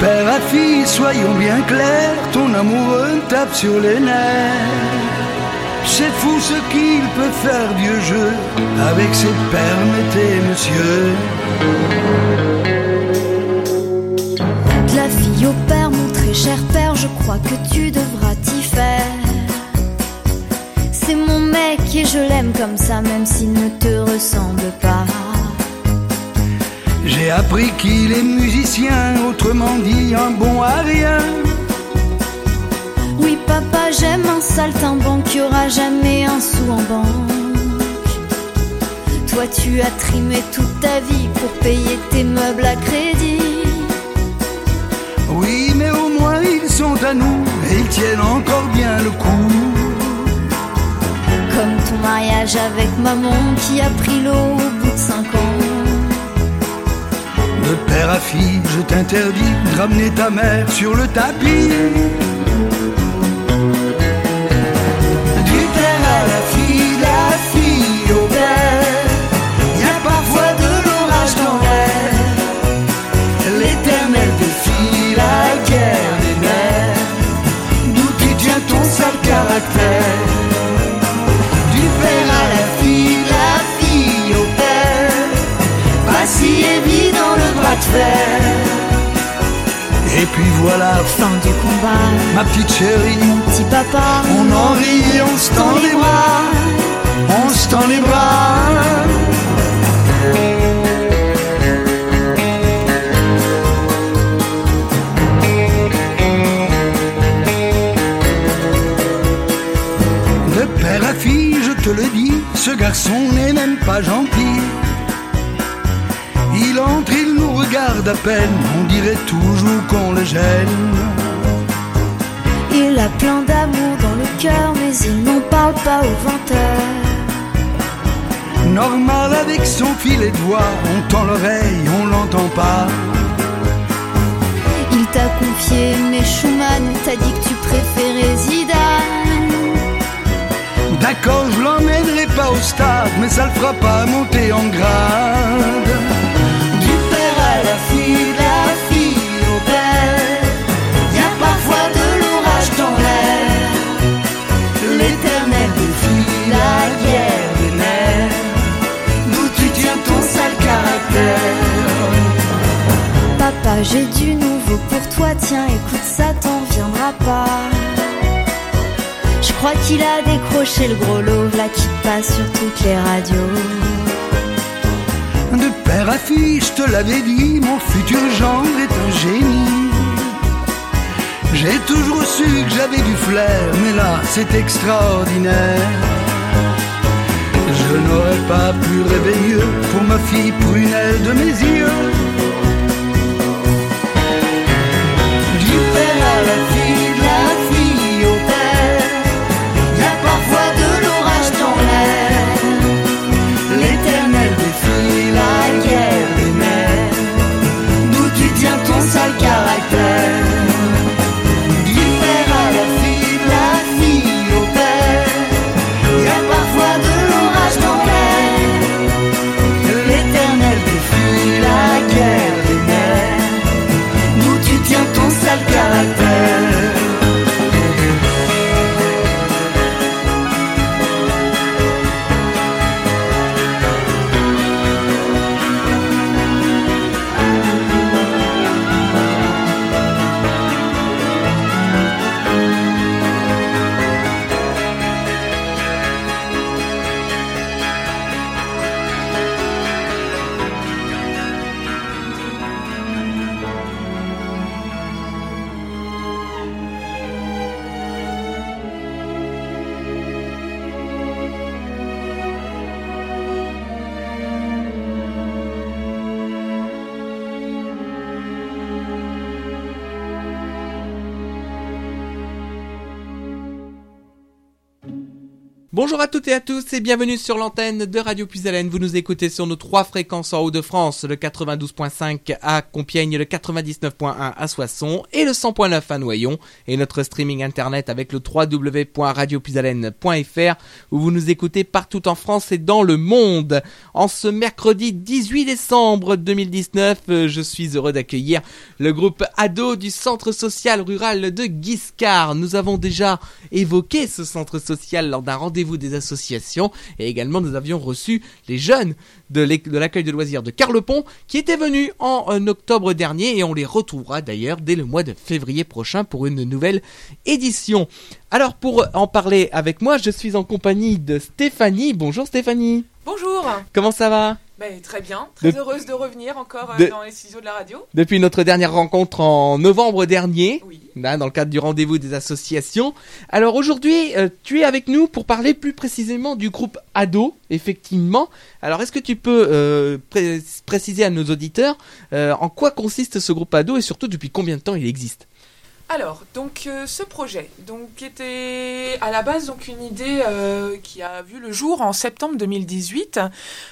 père à fille, soyons bien clairs, ton amoureux tape sur les nerfs. C'est fou ce qu'il peut faire, vieux jeu, avec ses permettez, monsieur. De la fille au père, mon très cher père, je crois que tu devras t'y faire. C'est mon mec et je l'aime comme ça, même s'il ne te ressemble pas. J'ai appris qu'il est musicien, autrement dit un bon à rien. Oui, papa, j'aime un saltimbanque qui aura jamais un sou en banque. Toi, tu as trimé toute ta vie pour payer tes meubles à crédit. Oui, mais au moins ils sont à nous et ils tiennent encore bien le coup. Comme ton mariage avec maman qui a pris l'eau au bout de cinq ans. De père à fille, je t'interdis de ramener ta mère sur le tapis. Et puis voilà, Fin du combat, ma petite chérie, mon petit papa. on en rit, on se tend les bras, on se tend les bras. De père à fille, je te le dis, ce garçon n'est même pas gentil. Il entre, il nous regarde à peine, on dirait toujours qu'on le gêne. Il a plein d'amour dans le cœur, mais il n'en parle pas au venteur. Normal avec son filet de voix, on tend l'oreille, on l'entend pas. Il t'a confié mes Schumann, t'a dit que tu préférais Zidane. D'accord, je l'emmènerai pas au stade, mais ça le fera pas monter en grade. Papa, j'ai du nouveau pour toi, tiens, écoute ça, t'en viendra pas. Je crois qu'il a décroché le gros lot là qui passe sur toutes les radios. Père à je te l'avais dit, mon futur gendre est un génie. J'ai toujours su que j'avais du flair, mais là c'est extraordinaire. Je n'aurais pas pu rêver pour ma fille prunelle de mes yeux. Bonjour à toutes et à tous et bienvenue sur l'antenne de Radio Puisalène. Vous nous écoutez sur nos trois fréquences en Haut-de-France, le 92.5 à Compiègne, le 99.1 à Soissons et le 100.9 à Noyon. Et notre streaming internet avec le www.radiopuisalène.fr où vous nous écoutez partout en France et dans le monde. En ce mercredi 18 décembre 2019, euh, je suis heureux d'accueillir le groupe Ado du centre social rural de Guiscard. Nous avons déjà évoqué ce centre social lors d'un rendez-vous des associations et également nous avions reçu les jeunes de l'accueil de loisirs de Carlepont qui étaient venus en octobre dernier et on les retrouvera d'ailleurs dès le mois de février prochain pour une nouvelle édition. Alors pour en parler avec moi, je suis en compagnie de Stéphanie. Bonjour Stéphanie. Bonjour. Comment ça va? Ben, très bien, très heureuse de revenir encore euh, dans les ciseaux de la radio. Depuis notre dernière rencontre en novembre dernier, dans le cadre du rendez-vous des associations. Alors aujourd'hui, euh, tu es avec nous pour parler plus précisément du groupe ADO, effectivement. Alors est-ce que tu peux euh, préciser à nos auditeurs en quoi consiste ce groupe ADO et surtout depuis combien de temps il existe? Alors, donc euh, ce projet, donc était à la base donc une idée euh, qui a vu le jour en septembre 2018.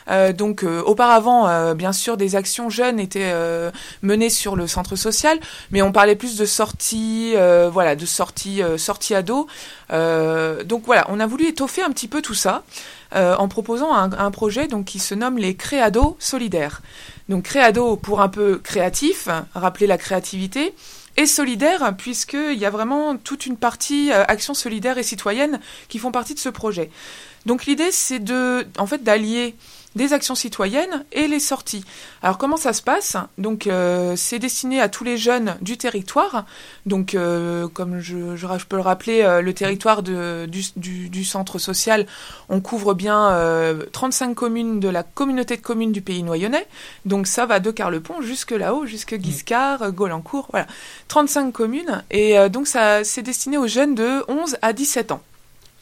Euh, donc auparavant, bien sûr, des actions jeunes étaient menées sur le centre social, mais on parlait plus de sorties, voilà, de sorties, sorties ados. donc voilà, on a voulu étoffer un petit peu tout ça. en proposant un, projet donc qui se nomme les Créados solidaires. Donc Créado pour un peu créatif, rappeler la créativité, et solidaire, puisqu'il y a vraiment toute une partie euh, action solidaire et citoyenne qui font partie de ce projet. Donc l'idée, c'est de, en fait, d'allier des actions citoyennes et les sorties. Alors comment ça se passe? Donc euh, c'est destiné à tous les jeunes du territoire. Donc euh, comme je, je, peux le rappeler, euh, le territoire de, du, du, du, centre social, on couvre bien 35 communes de la communauté de communes du pays noyonnais. Donc ça va de Carlepont jusque là-haut, jusque Guiscard, Golancourt, voilà. 35 communes. Et donc ça c'est destiné aux jeunes de 11 à 17 ans.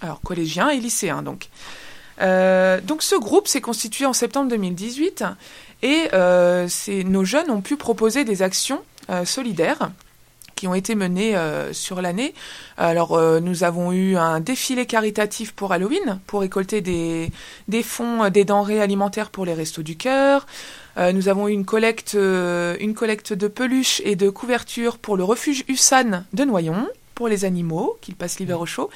Alors collégiens et lycéens donc. Euh, donc ce groupe s'est constitué en septembre 2018 et euh, nos jeunes ont pu proposer des actions euh, solidaires qui ont été menées sur l'année. Alors nous avons eu un défilé caritatif pour Halloween pour récolter des, des fonds, des denrées alimentaires pour les restos du cœur. nous avons eu une collecte, une collecte de peluches et de couvertures pour le refuge USAN de Noyon pour les animaux qui passent l'hiver au chaud.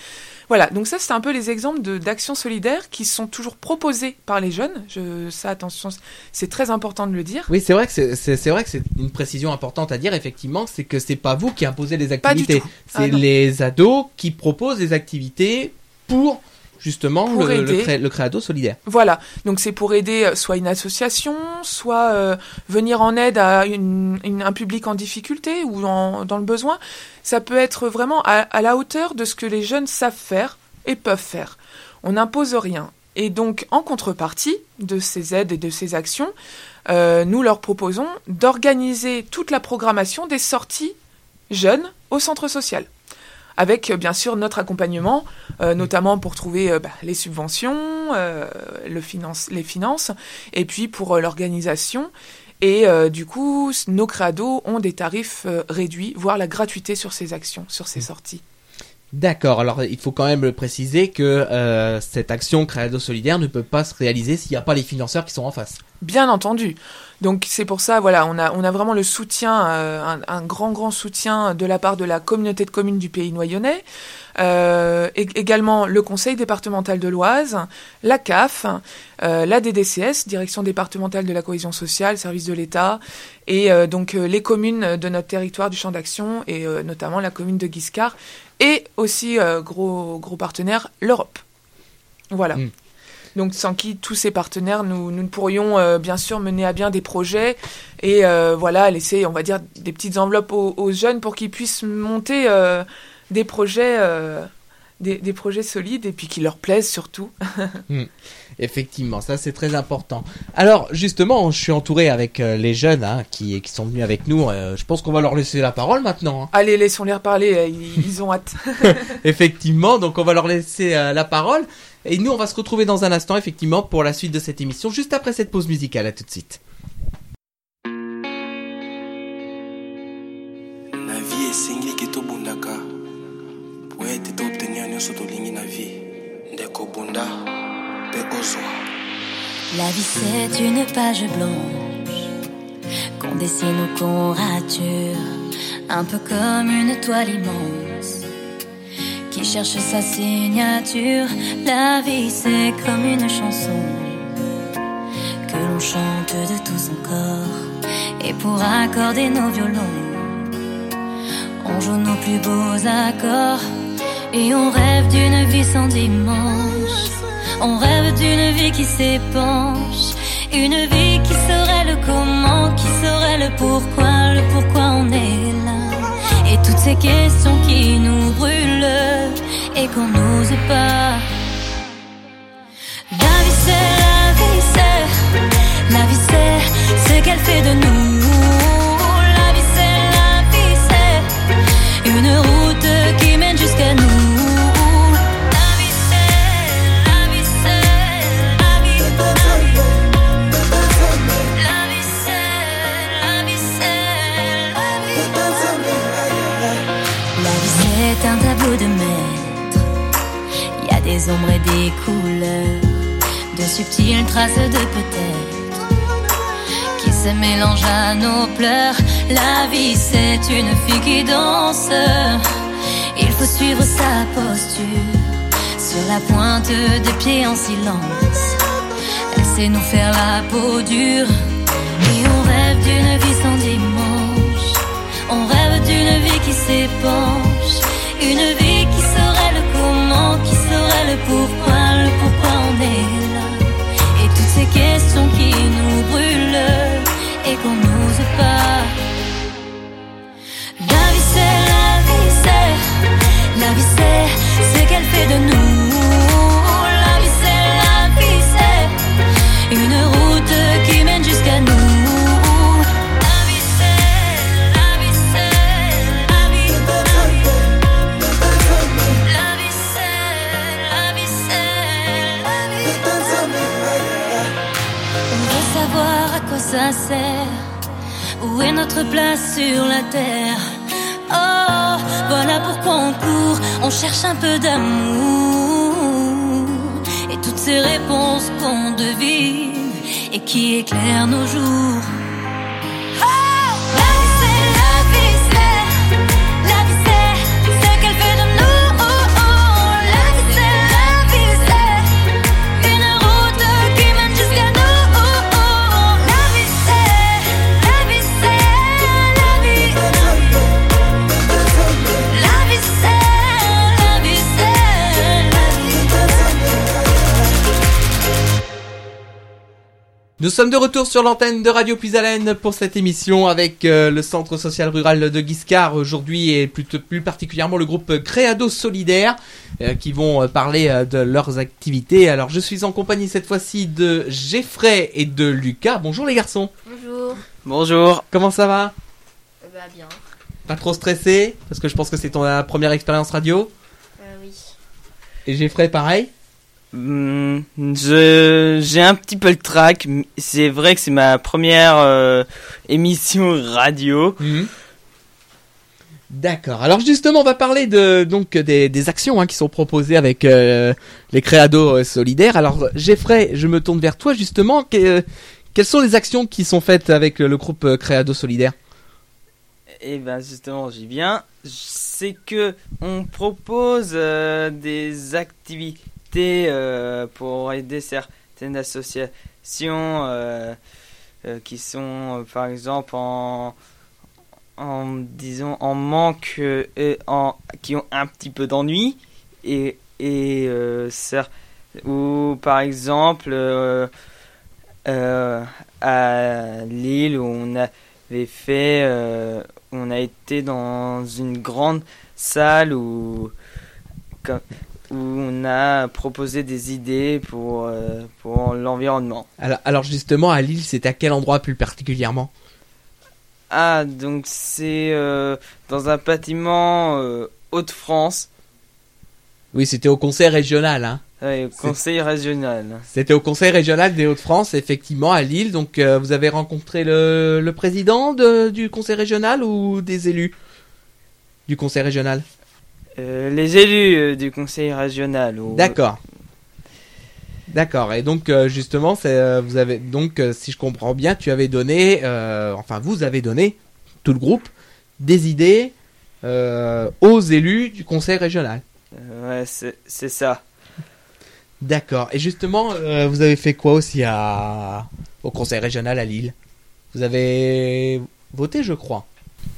Voilà, donc ça c'est un peu les exemples d'actions solidaires qui sont toujours proposées par les jeunes. Je, ça, attention, c'est très important de le dire. Oui, c'est vrai que c'est vrai que c'est une précision importante à dire. Effectivement, c'est que c'est pas vous qui imposez les activités, c'est ah les ados qui proposent des activités pour justement le, le, créado solidaire. Voilà, donc c'est pour aider euh, soit une association, soit euh, venir en aide à une, un public en difficulté ou en, dans le besoin. Ça peut être vraiment à, la hauteur de ce que les jeunes savent faire et peuvent faire. On n'impose rien. Et donc, en contrepartie de ces aides et de ces actions, euh, nous leur proposons d'organiser toute la programmation des sorties jeunes au centre social avec euh, bien sûr notre accompagnement, euh, notamment pour trouver euh, bah, les subventions, le finance, les finances, et puis pour l'organisation. Et du coup, nos créados ont des tarifs réduits, voire la gratuité sur ces actions, sur ces mmh. sorties. D'accord, alors il faut quand même préciser que cette action Créado Solidaire ne peut pas se réaliser s'il n'y a pas les financeurs qui sont en face. Bien entendu. Donc c'est pour ça, voilà, on a, on a vraiment le soutien, euh, un, grand, grand soutien de la part de la communauté de communes du pays noyonnais, euh, également le conseil départemental de l'Oise, la CAF, euh, la DDCS, Direction départementale de la cohésion sociale, service de l'État, et donc les communes de notre territoire du champ d'action, et notamment la commune de Guiscard, et aussi, gros, gros partenaire, l'Europe. Voilà. Mm. Donc sans qui tous ces partenaires, nous, ne pourrions euh, bien sûr mener à bien des projets et euh, voilà laisser, on va dire, des petites enveloppes aux, jeunes pour qu'ils puissent monter euh, des projets. Des, projets solides et puis qui leur plaisent surtout. Hmm. Effectivement, ça c'est très important. Alors justement, je suis entouré avec les jeunes hein, qui, qui, sont venus avec nous. je pense qu'on va leur laisser la parole maintenant. Hein. Allez, laissons-les parler, ils, ils, ont hâte. Effectivement, donc on va leur laisser la parole. Et nous, on va se retrouver dans un instant, effectivement, pour la suite de cette émission, juste après cette pause musicale. À tout de suite. La vie c'est une page blanche qu'on dessine ou qu'on rature, un peu comme une toile immense qui cherche sa signature. La vie c'est comme une chanson que l'on chante de tout son corps et pour accorder nos violons, on joue nos plus beaux accords et on rêve d'une vie sans dimanche. On rêve d'une vie qui s'épanche, une vie qui serait le comment, qui serait le pourquoi, le pourquoi on est là. Et toutes ces questions qui nous brûlent et qu'on n'ose pas. La vie c'est, la vie c'est, la vie c'est ce qu'elle fait de nous. De peut-être qui se mélangent à nos pleurs. La vie c'est une fille qui danse. Il faut suivre sa posture sur la pointe des pieds en silence. Elle sait nous faire la peau dure et on rêve d'une vie sans dimanche. On rêve d'une vie qui s'épanche, une vie qui serait le comment, qui serait le pourquoi, le pourquoi on est questions qui nous brûlent et qu'on n'ose pas. La vie c'est, la vie c'est, la vie c'est ce qu'elle fait de nous. Place sur la terre Oh, voilà pourquoi on court, on cherche un peu d'amour. Et toutes ces réponses qu'on devine et qui éclairent nos jours. Nous sommes de retour sur l'antenne de Radio Puisalène pour cette émission avec euh, le centre social rural de Guiscard aujourd'hui et plus, plus particulièrement le groupe Créado Solidaire euh, qui vont euh, parler euh, de leurs activités. Alors je suis en compagnie cette fois-ci de Geoffrey et de Lucas. Bonjour les garçons. Bonjour. Bonjour. Comment ça va? Euh, bah bien. Pas trop stressé? Parce que je pense que c'est ton première expérience radio. Euh, oui. Et Geoffrey pareil? Hmm, je j'ai un petit peu le trac. C'est vrai que c'est ma première euh, émission radio. Mhm. D'accord. Alors justement, on va parler de donc des, des actions hein, qui sont proposées avec euh, les créados euh, solidaires. Alors Geoffrey, je me tourne vers toi justement. Que- quelles sont les actions qui sont faites avec le groupe Créado Solidaire Et ben justement, j'y viens. C'est que on propose euh, des activités euh, pour aider certaines associations euh, euh, qui sont par exemple en en disons en manque et en qui ont un petit peu d'ennui et et ou par exemple à Lille où on avait fait on a été dans une grande salle où comme- où on a proposé des idées pour euh, pour l'environnement. alors, alors justement, à Lille, c'est à quel endroit plus particulièrement? Ah, donc c'est euh, dans un bâtiment euh, Hauts-de-France, Oui, c'était au conseil régional. Hein. ouais, C'est- conseil régional. C'était au conseil régional des Hauts-de-France, effectivement, à Lille. Donc, euh, vous avez rencontré le, le président de- du conseil régional ou des élus du conseil régional? Euh, les élus euh, du conseil régional. ou- D'accord. D'accord. Et donc euh, justement, euh, vous avez donc, euh, si je comprends bien, tu avais donné, euh, enfin vous avez donné, tout le groupe, des idées euh, aux élus du conseil régional. Euh, ouais, c'est c'est ça. D'accord. Et justement, euh, vous avez fait quoi aussi à au conseil régional à Lille? Vous avez voté, je crois.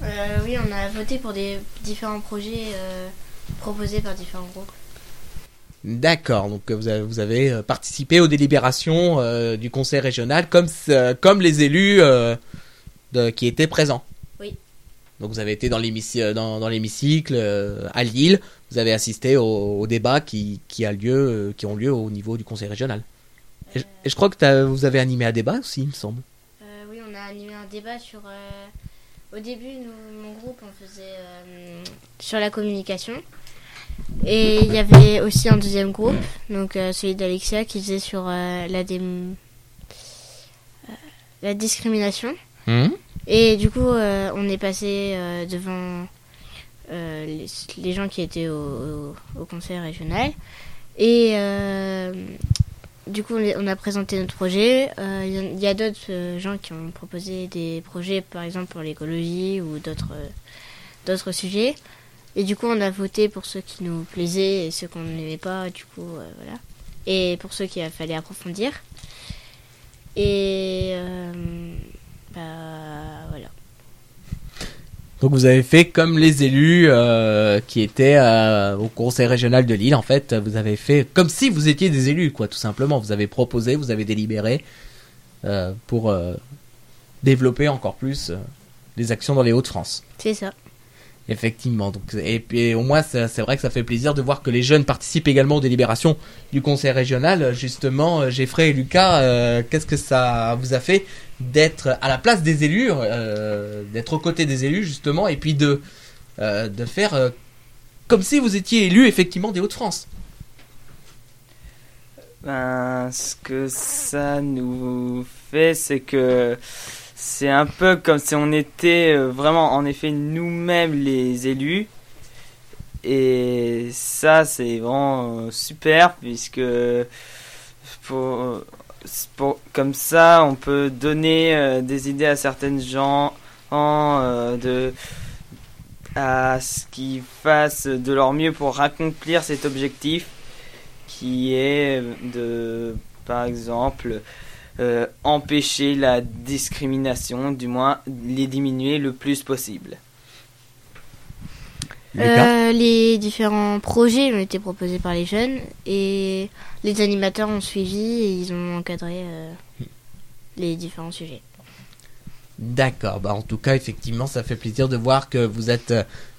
Euh, oui, on a voté pour des différents projets euh, proposés par différents groupes. D'accord. Donc vous avez, vous avez euh, participé aux délibérations euh, du conseil régional comme comme les élus euh, de- qui étaient présents. Oui. Donc vous avez été dans l'hémicycle, dans, dans l'hémicycle à Lille. Vous avez assisté au, au débat qui, qui a lieu, qui ont lieu au niveau du conseil régional. Et, je- et je crois que vous avez animé un débat aussi, il me semble. Oui, on a animé un débat sur. au début, nous, mon groupe, on faisait sur la communication. Et il y avait aussi un deuxième groupe, donc euh, celui d'Alexia, qui faisait sur euh, la, dé- euh, la discrimination. Et du coup, on est passé devant les, les gens qui étaient au, au, au conseil régional. Et du coup, on a présenté notre projet. Il y a- il y a, d'autres euh, gens qui ont proposé des projets, par exemple pour l'écologie ou d'autres euh, d'autres sujets. Et du coup, on a voté pour ceux qui nous plaisaient et ceux qu'on n'aimait pas. Du coup, euh, voilà. Et pour ceux qu'il fallait approfondir. Et euh, bah voilà. Donc vous avez fait comme les élus euh, qui étaient euh, au conseil régional de Lille. En fait, vous avez fait comme si vous étiez des élus, quoi, tout simplement. Vous avez proposé, vous avez délibéré euh, pour développer encore plus les actions dans les Hauts-de-France. C'est ça. Effectivement. Donc, et au moins, c'est vrai que ça fait plaisir de voir que les jeunes participent également aux délibérations du conseil régional. Justement, euh, Geoffrey et Lucas, euh, qu'est-ce que ça vous a fait d'être à la place des élus, euh, d'être aux côtés des élus justement, et puis de de faire comme si vous étiez élu effectivement des Hauts-de-France? Ben, ce que ça nous fait, c'est que c'est un peu comme si on était euh, vraiment, en effet, nous-mêmes les élus. Et ça, c'est vraiment euh, super, puisque pour, pour- comme ça, on peut donner euh, des idées à certaines gens, euh, de, à ce qu'ils fassent de leur mieux pour accomplir cet objectif qui est de, par exemple, euh, empêcher la discrimination, du moins les diminuer le plus possible. Euh, les différents projets ont été proposés par les jeunes et les animateurs ont suivi et ils ont encadré euh, les différents sujets. D'accord. Bah en tout cas, effectivement, ça fait plaisir de voir que vous êtes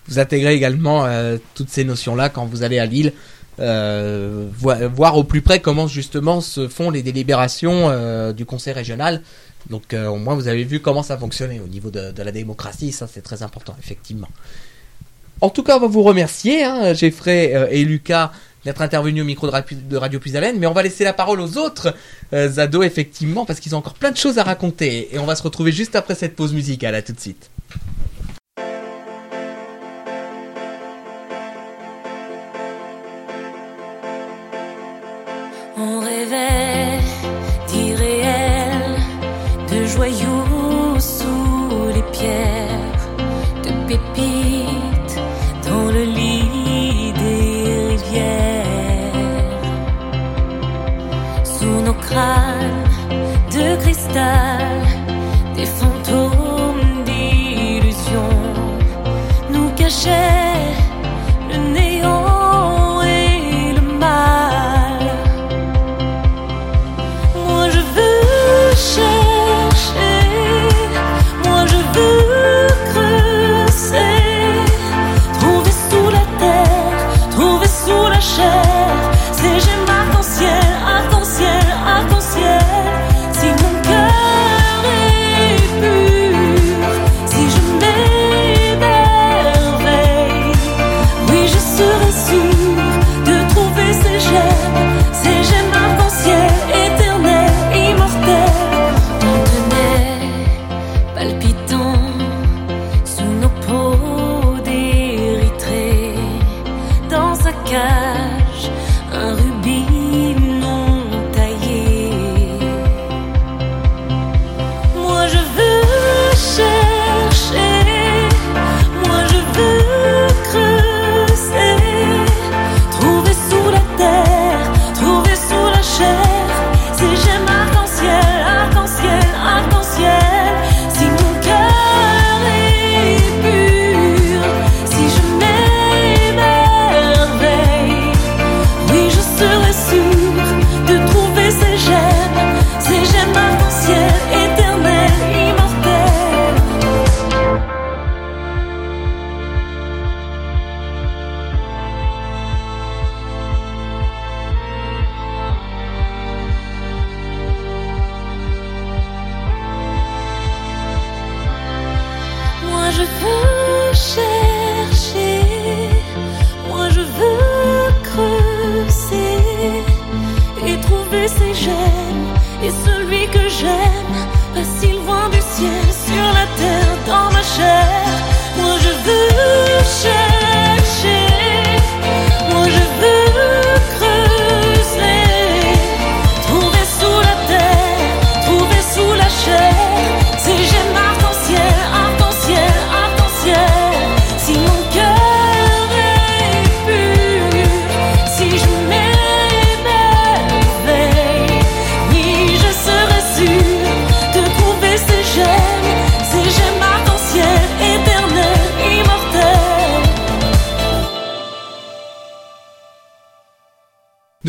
vous intégrez également euh, toutes ces notions-là quand vous allez à Lille. Euh, vo- voir au plus près comment justement se font les délibérations euh, du conseil régional. Donc euh, au moins vous avez vu comment ça fonctionnait au niveau de, la démocratie, ça c'est très important effectivement. En tout cas on va vous remercier, hein, Geoffrey et Lucas d'être intervenus au micro de, de Radio Puisalène, mais on va laisser la parole aux autres ados effectivement parce qu'ils ont encore plein de choses à raconter et on va se retrouver juste après cette pause musicale, à tout de suite. On rêvait d'irréel, de joyaux sous les pierres, de pépites dans le lit des rivières. Sous nos crânes de cristal,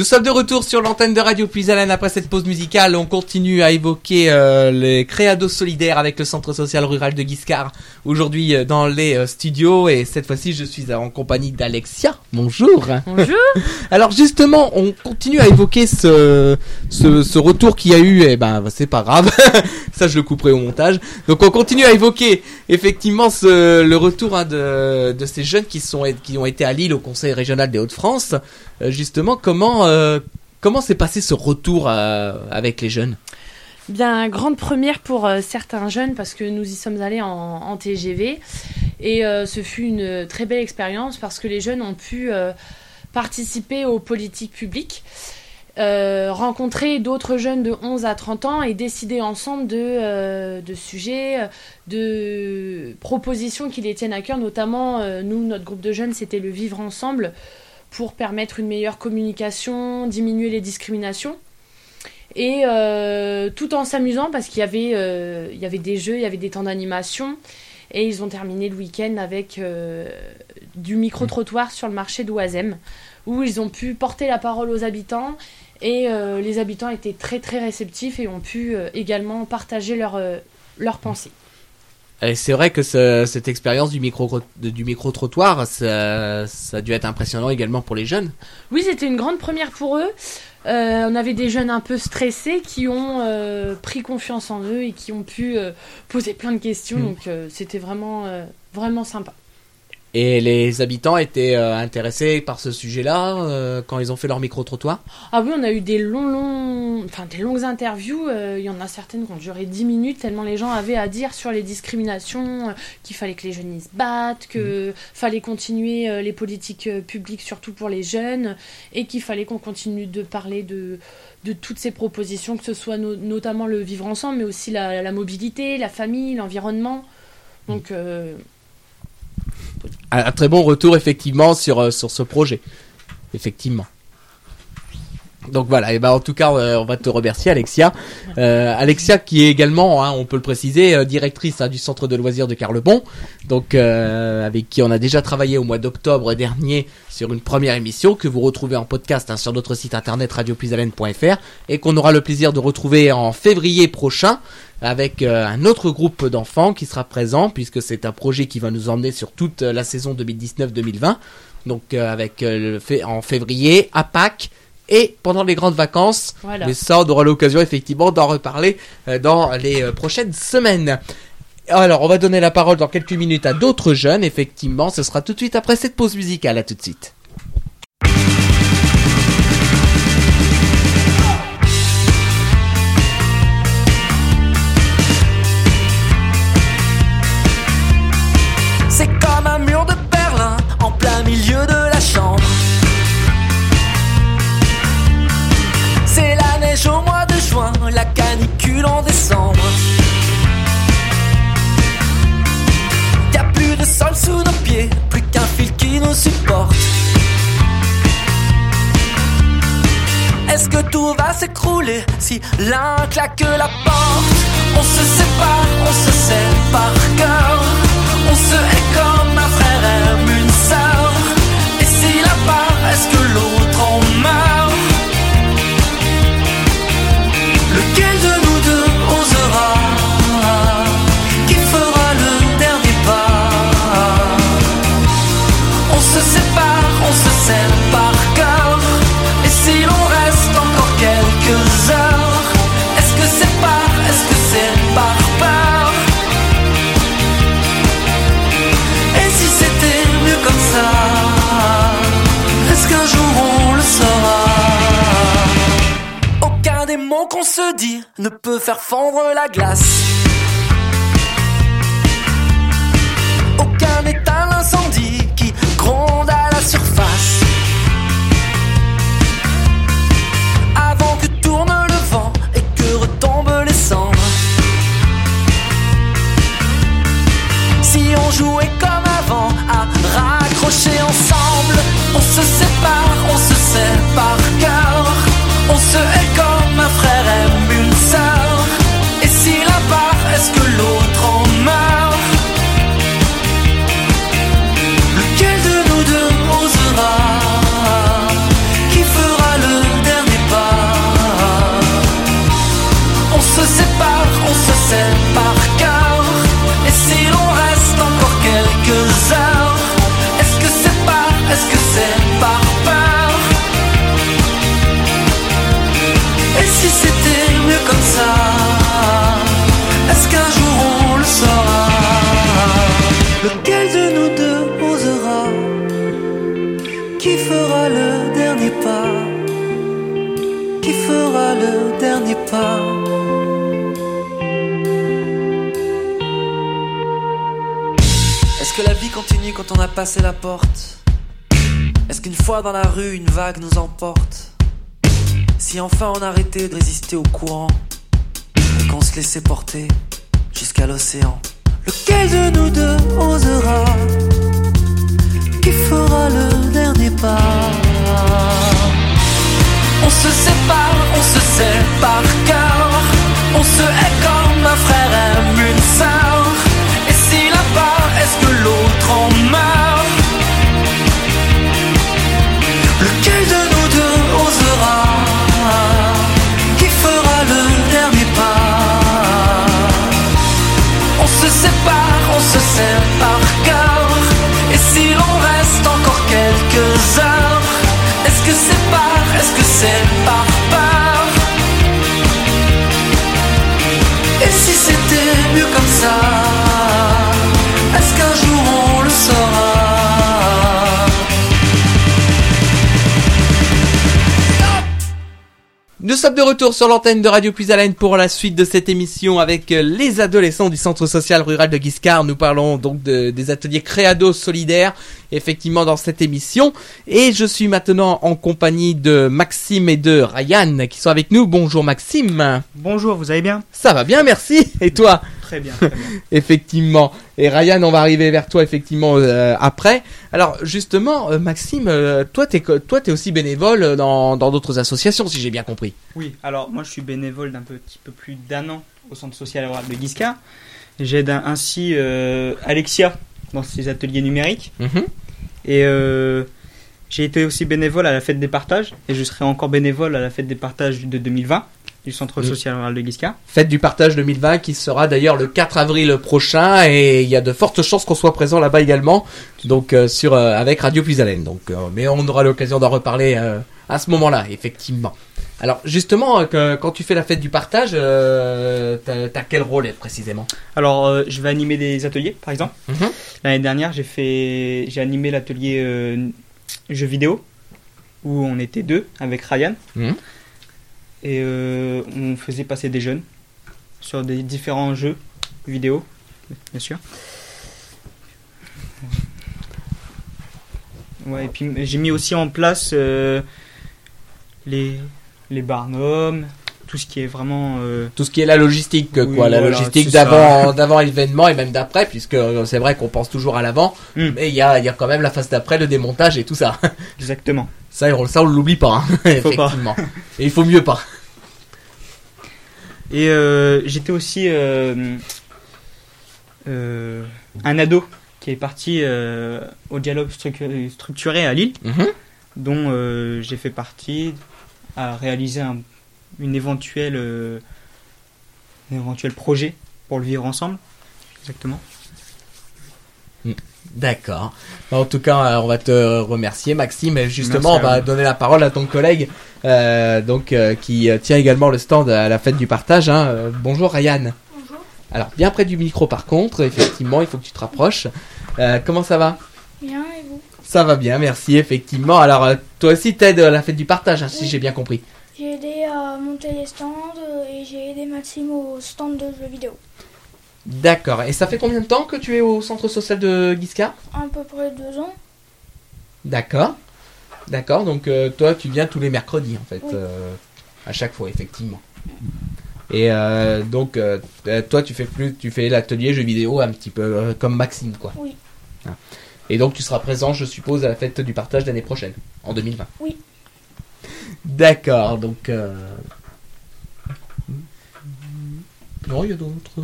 Nous sommes de retour sur l'antenne de Radio Puisalène après cette pause musicale. On continue à évoquer euh, les créados solidaires avec le centre social rural de Guiscard. Aujourd'hui euh, dans les euh, studios et cette fois-ci je suis en compagnie d'Alexia. Bonjour. Bonjour. Alors justement, on continue à évoquer ce, ce, ce retour qu'il y a eu. Et ben c'est pas grave, ça je le couperai au montage. Donc on continue à évoquer effectivement ce, le retour hein, de, de ces jeunes qui sont qui ont été à Lille au Conseil régional des Hauts-de-France. Euh, justement, comment euh, comment s'est passé ce retour euh, avec les jeunes? Bien, grande première pour certains jeunes parce que nous y sommes allés en, TGV et ce fut une très belle expérience parce que les jeunes ont pu participer aux politiques publiques, rencontrer d'autres jeunes de 11 à 30 ans et décider ensemble de, de sujets, de propositions qui les tiennent à cœur. Notamment, nous, notre groupe de jeunes, c'était le vivre ensemble pour permettre une meilleure communication, diminuer les discriminations. Et euh, tout en s'amusant parce qu'il y, avait, euh, y avait des jeux, il y avait des temps d'animation. Et ils ont terminé le week-end avec euh, du micro-trottoir sur le marché d'Oisem, où ils ont pu porter la parole aux habitants. Et les habitants étaient très très réceptifs et ont pu également partager leurs leurs pensées. Et c'est vrai que ce- cette expérience du micro du micro trottoir, ça, ça a dû être impressionnant également pour les jeunes. Oui, c'était une grande première pour eux. Euh, on avait des jeunes un peu stressés qui ont euh, pris confiance en eux et qui ont pu euh, poser plein de questions. Mm. Donc c'était vraiment, vraiment sympa. Et les habitants étaient euh, intéressés par ce sujet-là euh, quand ils ont fait leur micro-trottoir Ah oui, on a eu des longs, longs, enfin des longues interviews. euh, Il y en a certaines qui ont duré 10 minutes tellement les gens avaient à dire sur les discriminations, qu'il fallait que les jeunes se battent, que fallait continuer les politiques publiques surtout pour les jeunes et qu'il fallait qu'on continue de parler de de toutes ces propositions, que ce soit no- notamment le vivre ensemble, mais aussi la, la mobilité, la famille, l'environnement. Donc euh, un, très bon retour effectivement sur, euh, sur ce projet. Effectivement. Donc voilà, et ben en tout cas, euh, on va te remercier, Alexia. Euh, Alexia, qui est également, hein, on peut le préciser, euh, directrice hein, du centre de loisirs de Carlebon, donc euh, avec qui on a déjà travaillé au mois d'octobre dernier sur une première émission que vous retrouvez en podcast hein, sur notre site internet radiopuisalène.fr et qu'on aura le plaisir de retrouver en février prochain avec euh, un autre groupe d'enfants qui sera présent puisque c'est un projet qui va nous emmener sur toute la saison 2019-2020. Donc euh, avec le fait en février à Pâques et pendant les grandes vacances. voilà. Mais ça, on aura l'occasion effectivement d'en reparler euh, dans les euh, prochaines semaines. Alors, on va donner la parole dans quelques minutes à d'autres jeunes. Effectivement, ce sera tout de suite après cette pause musicale. À tout de suite. Est-ce que tout va s'écrouler si l'un claque la porte? On se sépare, on se sait par cœur. On se hait comme un frère aime une sœur. Et si là-bas, est-ce que l'autre ne peut faire fondre la glace. Aucun état l'incendie qui gronde à la surface. Avant que tourne le vent et que retombent les cendres. Si on jouait comme avant à raccrocher ensemble, on se sépare, on se par cœur. On se hait Dans la rue, une vague nous emporte. Si enfin on arrêtait de résister au courant Et qu'on se laissait porter jusqu'à l'océan. Lequel de nous deux osera Qui fera le dernier pas? On se sépare, on se par cœur. On se hait comme un frère aime retour sur l'antenne de Radio Puisalène pour la suite de cette émission avec euh, les adolescents du centre social rural de Guiscard. Nous parlons donc de- des ateliers Créado solidaires, effectivement, dans cette émission. Et je suis maintenant en compagnie de Maxime et de Ryan qui sont avec nous. Bonjour Maxime. Bonjour, vous allez bien? Ça va bien, merci. Et toi? Très bien, très bien. Effectivement. Et Ryan, on va arriver vers toi effectivement euh, après. Alors justement, euh, Maxime, euh, toi t'es toi t'es aussi bénévole dans dans d'autres associations, si j'ai bien compris. Oui, alors moi je suis bénévole d'un petit peu plus d'un an au centre social rural de Guiscard. J'aide ainsi Alexia dans ses ateliers numériques. Mhm. Et euh, j'ai été aussi bénévole à la fête des partages. Et je serai encore bénévole à la fête des partages de 2020 du centre social rural de Guiscard. Fête du partage 2020 qui sera d'ailleurs le 4 avril prochain et il y a de fortes chances qu'on soit présent là-bas également. Donc euh, sur euh, avec Radio Puisalène. Donc euh, mais on aura l'occasion d'en reparler à ce moment-là effectivement. Alors justement que- quand tu fais la fête du partage, euh, t'as t'as quel rôle précisément? Alors euh, je vais animer des ateliers par exemple. Mhm. L'année dernière j'ai fait j'ai animé l'atelier euh, jeux vidéo où on était deux avec Ryan. Mhm. Et euh, on faisait passer des jeunes sur des différents jeux vidéo, bien sûr. Ouais, et puis j'ai mis aussi en place euh, les, les barnums, tout ce qui est vraiment. euh, Tout ce qui est la logistique, Oui, quoi, la voilà, logistique d'avant, d'avant l'événement et même d'après, puisque c'est vrai qu'on pense toujours à l'avant, Hmm. mais il y a, il y a quand même la phase d'après, le démontage et tout ça. exactement. Ça, on, ça, on l'oublie pas, hein, pas. effectivement. Et il faut mieux pas. Et euh, j'étais aussi euh, euh, un ado qui est parti au dialogue structuré, structuré à Lille, Mhm. dont j'ai fait partie à réaliser un, une éventuelle, un éventuel projet pour le vivre ensemble. Exactement. D'accord. Bah, En tout cas, euh, on va te remercier, Maxime. Et justement, Merci on va vous. donner la parole à ton collègue, euh, donc euh, qui tient également le stand à la fête du partage. hein. Euh, bonjour, Ryan. Bonjour. Alors, bien près du micro, par contre, effectivement, il faut que tu te rapproches. Euh, comment ça va? Bien, et vous? Ça va bien, merci, effectivement. Alors, toi aussi, t'aides à la fête du partage, hein, si j'ai bien compris. J'ai aidé à monter les stands et j'ai aidé Maxime au stand de jeux vidéo. D'accord. Et ça fait combien de temps que tu es au centre social de Guiscard À peu près deux ans. D'accord. D'accord. Donc euh, toi, tu viens tous les mercredis en fait, Oui. euh, à chaque fois effectivement. Et euh, donc toi, tu fais plus, tu fais l'atelier jeux vidéo un petit peu comme Maxime quoi. Oui. Ah. Et donc tu seras présent, je suppose, à la fête du partage l'année prochaine, en 2020. Oui. D'accord. Donc. Non, il y a d'autres.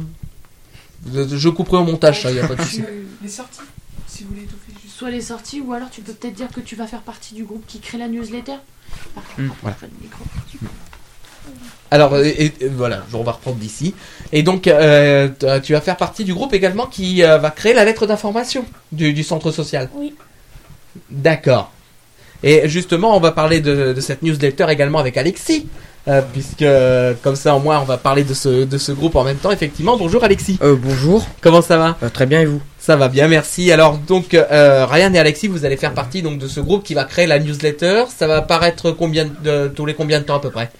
Je couperai au montage, ça, il n'y a pas de souci. Les sorties, si vous voulez étouffer juste. Soit les sorties, ou alors tu peux peut-être dire que tu vas faire partie du groupe qui crée la newsletter. Hmm, de micro. Alors, euh, et- et voilà, on va reprendre d'ici. Et donc, euh, tu vas faire partie du groupe également qui euh, va créer la lettre d'information du, du centre social. Oui. D'accord. Et justement, on va parler de, de cette newsletter également avec Alexis. Euh, puisque euh, comme ça au moins on va parler de ce, de ce groupe en même temps. Effectivement bonjour Alexis. Euh, bonjour, comment ça va? Euh, très bien et vous? Ça va bien merci. Alors donc Ryan et Alexis vous allez faire partie donc de ce groupe qui va créer la newsletter. Ça va apparaître combien de tous les combien de temps à peu près?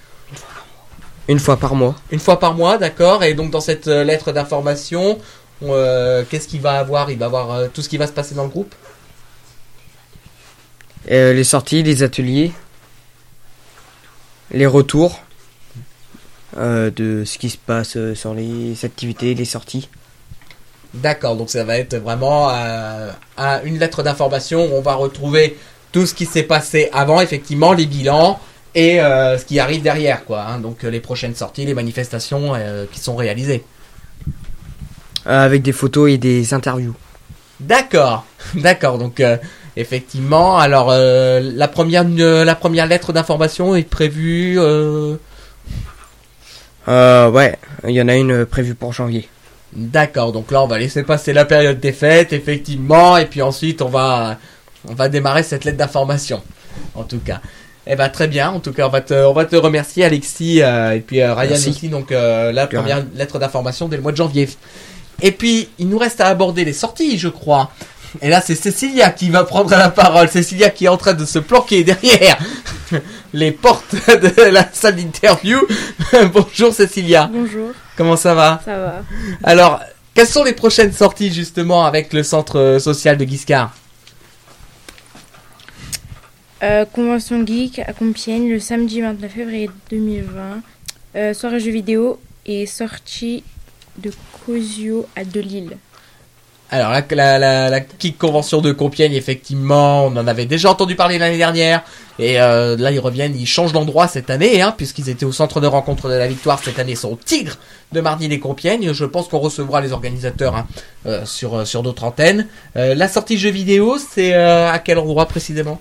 Une fois par mois. Une fois par mois, d'accord. Et donc dans cette lettre d'information, qu'est-ce qu'il va avoir? Il va avoir tout ce qui va se passer dans le groupe? Les sorties, les ateliers, les retours euh, de ce qui se passe euh, sur les activités, les sorties. D'accord, donc ça va être vraiment euh, un- une lettre d'information où on va retrouver tout ce qui s'est passé avant, effectivement, les bilans et euh, ce qui arrive derrière, quoi. hein. donc les prochaines sorties, les manifestations qui sont réalisées. Avec des photos et des interviews. D'accord, d'accord. Donc effectivement, alors euh, la première euh, la première lettre d'information est prévue. euh, ouais, il y en a une prévue pour janvier. D'accord, donc là on va laisser passer la période des fêtes, effectivement, et puis ensuite on va on va démarrer cette lettre d'information. En tout cas. Eh ben très bien, en tout cas on va te, on va te remercier Alexis euh, et puis euh, Ryan Merci. aussi, donc euh, la première lettre d'information dès le mois de janvier. Et puis il nous reste à aborder les sorties, je crois. Et là c'est Cécilia qui va prendre la parole, Cécilia qui est en train de se planquer derrière les portes de la salle d'interview. Bonjour Cécilia, Bonjour, comment ça va ça va. alors, quelles sont les prochaines sorties justement avec le centre euh, social de Guiscard? Euh, Convention Geek à Compiègne le samedi 29 février 2020. Euh, soirée jeux vidéo et sortie de Cosio à Delille. Alors, la, la, la, la Geek Convention de Compiègne, effectivement, on en avait déjà entendu parler l'année dernière. Et euh, là, ils reviennent, ils changent d'endroit cette année, hein, puisqu'ils étaient au centre de rencontre de la Victoire cette année, ils sont au Tigre de Marny-les-Compiègnes. Je pense qu'on recevra les organisateurs hein, euh, sur, euh, sur d'autres antennes. Euh, la sortie jeux vidéo, c'est euh, à quel endroit précisément?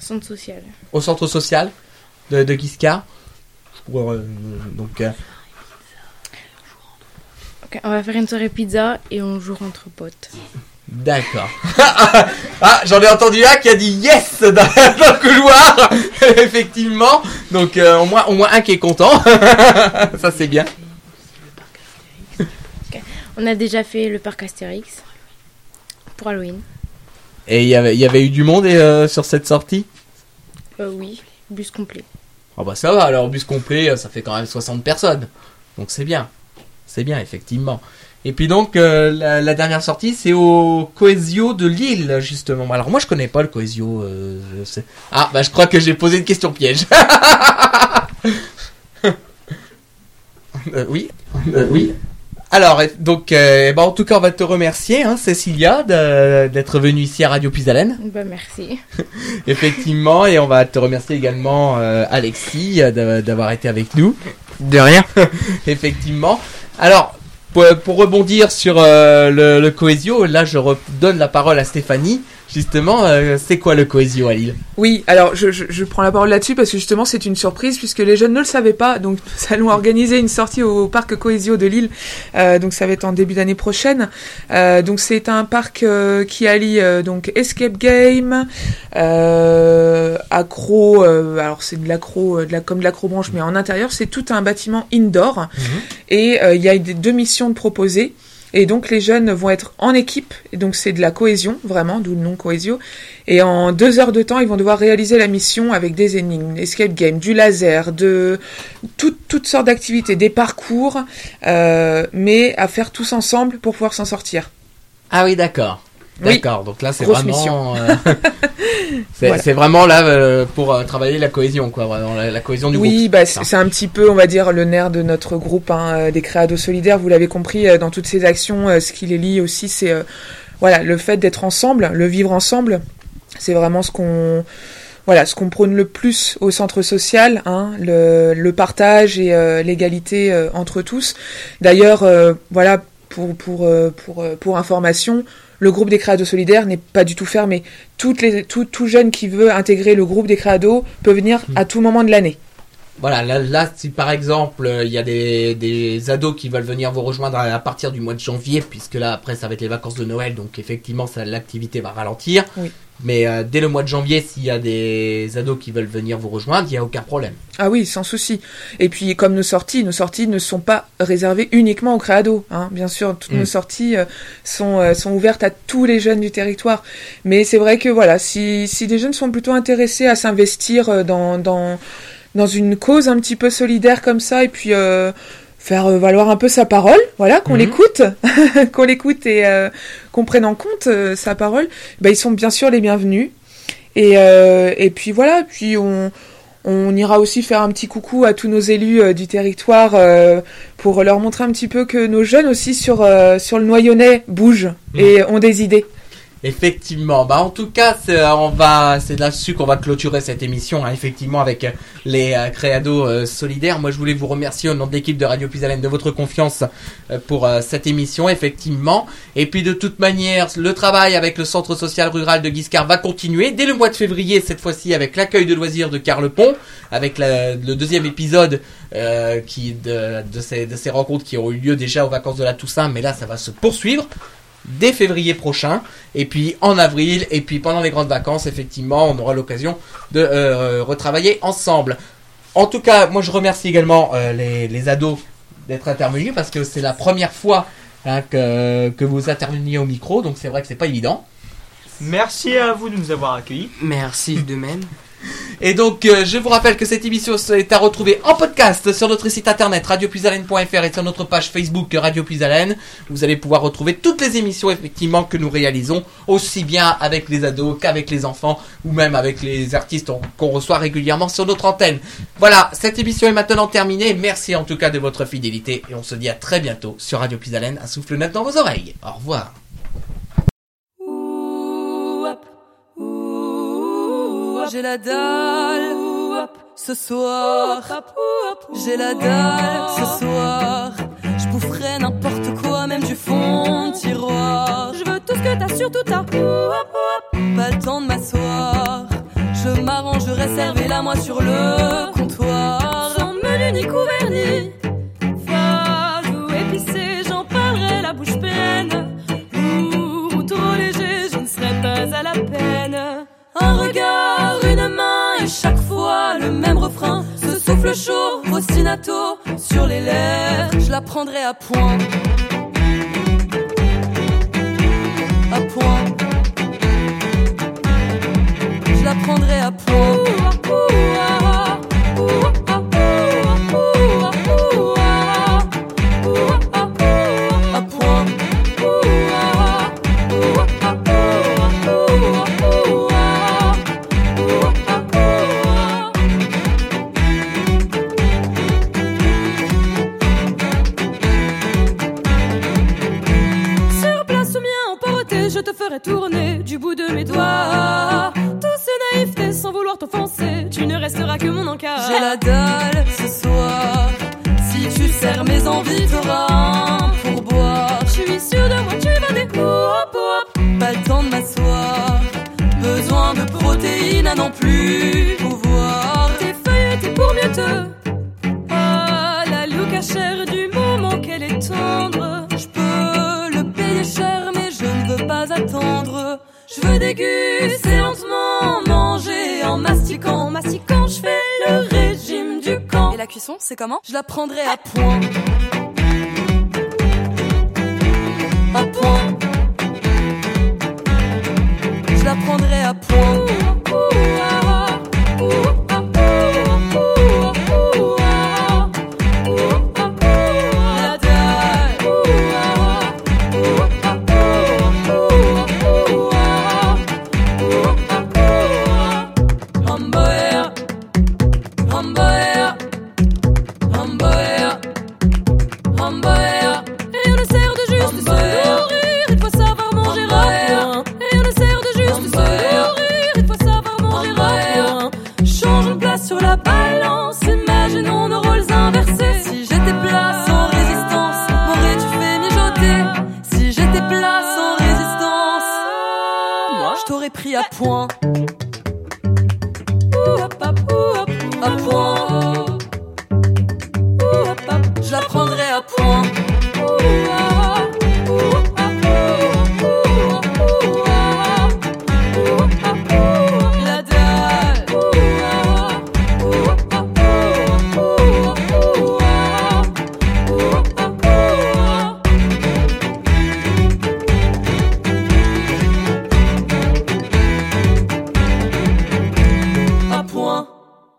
Centre social. Au centre social de, de Guiscard. Ouais, euh, donc, on va faire une soirée pizza et on joue entre potes. D'accord. ah, j'en ai entendu un qui a dit yes dans, le couloir. Effectivement. Donc euh, au moins au moins un qui est content. Ça c'est bien. On a déjà fait le parc Astérix pour Halloween. Et il y avait il y avait eu du monde euh, sur cette sortie? Euh, oui, bus complet. Ah bah ça va. Alors bus complet, ça fait quand même 60 personnes. Donc c'est bien. C'est bien effectivement. Et puis donc euh, la, la dernière sortie c'est au Coesio de Lille justement. Alors moi je connais pas le Coesio. euh, ah bah je crois que j'ai posé une question piège. Euh, oui. Euh, oui. Alors, donc, euh, bah, en tout cas, on va te remercier, hein, Cécilia, d'être venue ici à Radio Puisalène. Bah merci. Effectivement, et on va te remercier également, euh, Alexis, d'a- d'avoir été avec nous. De rien. Effectivement. Alors, pour, rebondir sur euh, le, le là, je redonne la parole à Stéphanie. Justement, euh, c'est quoi le Coesio à Lille? Oui, alors je, prends la parole là-dessus parce que justement c'est une surprise puisque les jeunes ne le savaient pas. Donc nous allons organiser une sortie au parc Coesio de Lille. Euh, donc ça va être en début d'année prochaine. Donc c'est un parc qui allie donc escape game, accro. euh, alors c'est de l'accro, euh, de la, comme de l'acrobranche mais en intérieur. C'est tout un bâtiment indoor et euh, il y a des, deux missions de proposer. Et donc les jeunes vont être en équipe, et donc c'est de la cohésion, vraiment, d'où le nom Cohésio. Et en deux heures de temps, ils vont devoir réaliser la mission avec des énigmes, escape game, du laser, de tout- toutes sortes d'activités, des parcours, euh, mais à faire tous ensemble pour pouvoir s'en sortir. Ah oui, d'accord. Oui. D'accord, donc là c'est vraiment, euh, c'est Voilà. vraiment là euh, pour euh, travailler la cohésion, quoi, vraiment la, la cohésion du Oui, groupe. bah, c'est un petit peu, on va dire, le nerf de notre groupe hein, euh, des créados solidaires. Vous l'avez compris, euh, dans toutes ces actions, ce qui les lie aussi, c'est euh, voilà, le fait d'être ensemble, le vivre ensemble. C'est vraiment ce qu'on voilà, ce qu'on prône le plus au centre social, hein, le, le partage et l'égalité entre tous. D'ailleurs, euh, voilà, pour, pour, pour, pour information, le groupe des créados solidaires n'est pas du tout fermé. Toutes les, tout, tout jeune qui veut intégrer le groupe des créados peut venir à tout moment de l'année. Voilà, là, là, si par exemple euh, il y a des, des ados qui veulent venir vous rejoindre à, à partir du mois de janvier, puisque là après ça va être les vacances de Noël, donc effectivement ça l'activité va ralentir. Oui. Mais euh, dès le mois de janvier, s'il y a des ados qui veulent venir vous rejoindre, il n'y a aucun problème. Ah oui, sans souci. Et puis, comme nos sorties, nos sorties ne sont pas réservées uniquement aux créados. Hein. Bien sûr, toutes Mm. nos sorties euh, sont, euh, sont ouvertes à tous les jeunes du territoire. Mais c'est vrai que voilà, si, si des jeunes sont plutôt intéressés à s'investir dans, dans, dans une cause un petit peu solidaire comme ça, et puis faire euh, valoir un peu sa parole, voilà, qu'on Mhm. l'écoute, qu'on l'écoute et euh, qu'on prenne en compte euh, sa parole, ben, ils sont bien sûr les bienvenus. Et, euh, et puis voilà, puis on, on ira aussi faire un petit coucou à tous nos élus du territoire pour leur montrer un petit peu que nos jeunes aussi sur, sur le noyonnais bougent et ont des idées. Effectivement, bah en tout cas, euh, on va, c'est là-dessus qu'on va clôturer cette émission, hein, effectivement avec euh, les euh, créados solidaires. Moi, je voulais vous remercier au nom de l'équipe de Radio Puisalène de votre confiance euh, pour cette émission, effectivement. Et puis de toute manière, le travail avec le centre social rural de Guiscard va continuer dès le mois de février, cette fois-ci avec l'accueil de loisirs de Carlepont, avec le deuxième épisode qui de, de ces, de ces rencontres qui ont eu lieu déjà aux vacances de la Toussaint, mais là, ça va se poursuivre dès février prochain, et puis en avril, et puis pendant les grandes vacances, effectivement, on aura l'occasion de euh, retravailler ensemble. En tout cas, moi je remercie également euh, les, les ados d'être intervenus, parce que c'est la première fois hein, que, que vous interveniez au micro, donc c'est vrai que c'est pas évident. Merci à vous de nous avoir accueillis. Merci de même. Et donc, euh, je vous rappelle que cette émission est à retrouver en podcast sur notre site internet radiopuisalène.fr et sur notre page Facebook Radio Puisalène. Vous allez pouvoir retrouver toutes les émissions effectivement que nous réalisons, aussi bien avec les ados qu'avec les enfants ou même avec les artistes on- qu'on reçoit régulièrement sur notre antenne. Voilà, cette émission est maintenant terminée. Merci en tout cas de votre fidélité et on se dit à très bientôt sur Radio Puisalène. Un souffle neuf dans vos oreilles. Au revoir. J'ai la dalle ce soir. J'ai la dalle ce soir. Je boufferai n'importe quoi, même du fond de tiroir. Je veux tout ce que t'as, surtout t'as. Pas le temps de m'asseoir. Je m'arrangerai, servez-la moi sur le comptoir. Sans menu ni couvert ni ou épicé, j'en parlerai la bouche pleine. Lourd ou trop léger, je ne serai pas à la peine. Un regard, une main et chaque fois le même refrain. Ce souffle chaud, ostinato sur les lèvres, je la prendrai à point. C'est comment? Je la prendrai à point.